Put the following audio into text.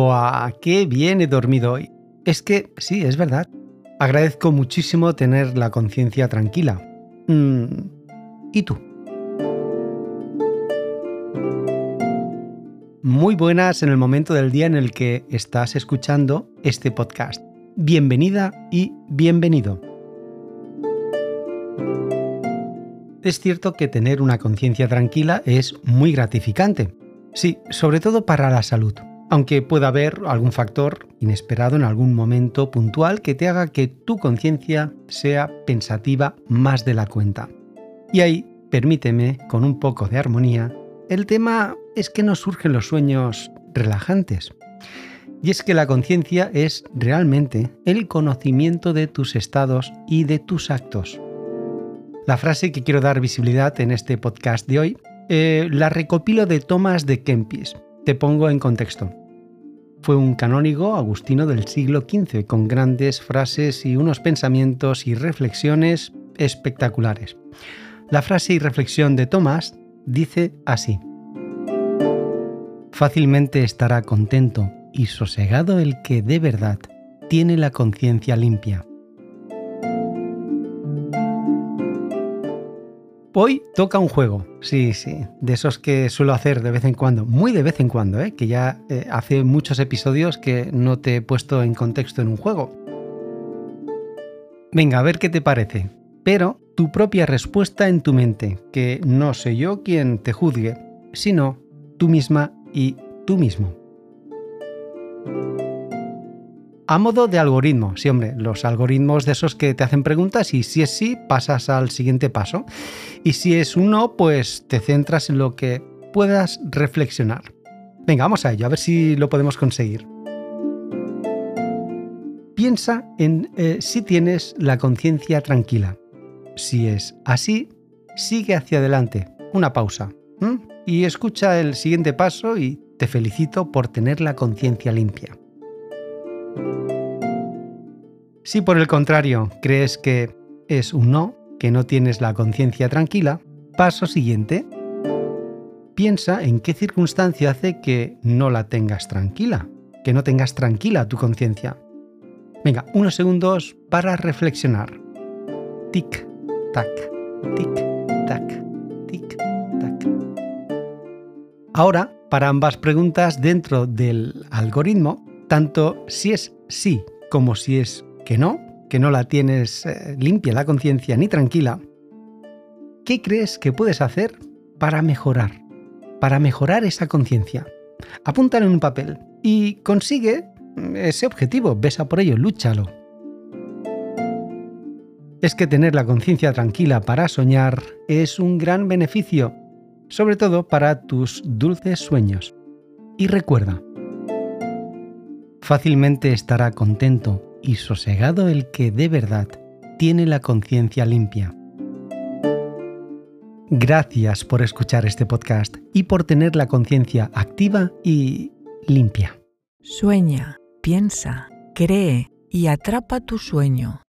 Buah, qué bien he dormido hoy. Es que, sí, es verdad. Agradezco muchísimo tener la conciencia tranquila. Mm, ¿Y tú? Muy buenas en el momento del día en el que estás escuchando este podcast. Bienvenida y bienvenido. Es cierto que tener una conciencia tranquila es muy gratificante. Sí, sobre todo para la salud aunque pueda haber algún factor inesperado en algún momento puntual que te haga que tu conciencia sea pensativa más de la cuenta. Y ahí, permíteme, con un poco de armonía, el tema es que no surgen los sueños relajantes. Y es que la conciencia es realmente el conocimiento de tus estados y de tus actos. La frase que quiero dar visibilidad en este podcast de hoy eh, la recopilo de Tomás de Kempis. Te pongo en contexto. Fue un canónigo agustino del siglo XV con grandes frases y unos pensamientos y reflexiones espectaculares. La frase y reflexión de Tomás dice así. Fácilmente estará contento y sosegado el que de verdad tiene la conciencia limpia Hoy toca un juego, sí, sí, de esos que suelo hacer de vez en cuando, muy de vez en cuando, ¿eh? que ya eh, hace muchos episodios que no te he puesto en contexto en un juego. Venga, a ver qué te parece, pero tu propia respuesta en tu mente, que no soy yo quien te juzgue, sino tú misma y tú mismo. A modo de algoritmo, sí, hombre, los algoritmos de esos que te hacen preguntas y si es sí, pasas al siguiente paso. Y si es un no, pues te centras en lo que puedas reflexionar. Venga, vamos a ello, a ver si lo podemos conseguir. Piensa en eh, si tienes la conciencia tranquila. Si es así, sigue hacia adelante. Una pausa. Y escucha el siguiente paso y te felicito por tener la conciencia limpia. Si por el contrario crees que es un no, que no tienes la conciencia tranquila, paso siguiente. Piensa en qué circunstancia hace que no la tengas tranquila, que no tengas tranquila tu conciencia. Venga, unos segundos para reflexionar. Tic, tac, tic, tac, tic, tac. Ahora, para ambas preguntas dentro del algoritmo, tanto si es sí como si es que no, que no la tienes eh, limpia la conciencia ni tranquila, ¿qué crees que puedes hacer para mejorar? Para mejorar esa conciencia. Apúntalo en un papel y consigue ese objetivo, besa por ello, lúchalo. Es que tener la conciencia tranquila para soñar es un gran beneficio, sobre todo para tus dulces sueños. Y recuerda, fácilmente estará contento y sosegado el que de verdad tiene la conciencia limpia. Gracias por escuchar este podcast y por tener la conciencia activa y limpia. Sueña, piensa, cree y atrapa tu sueño.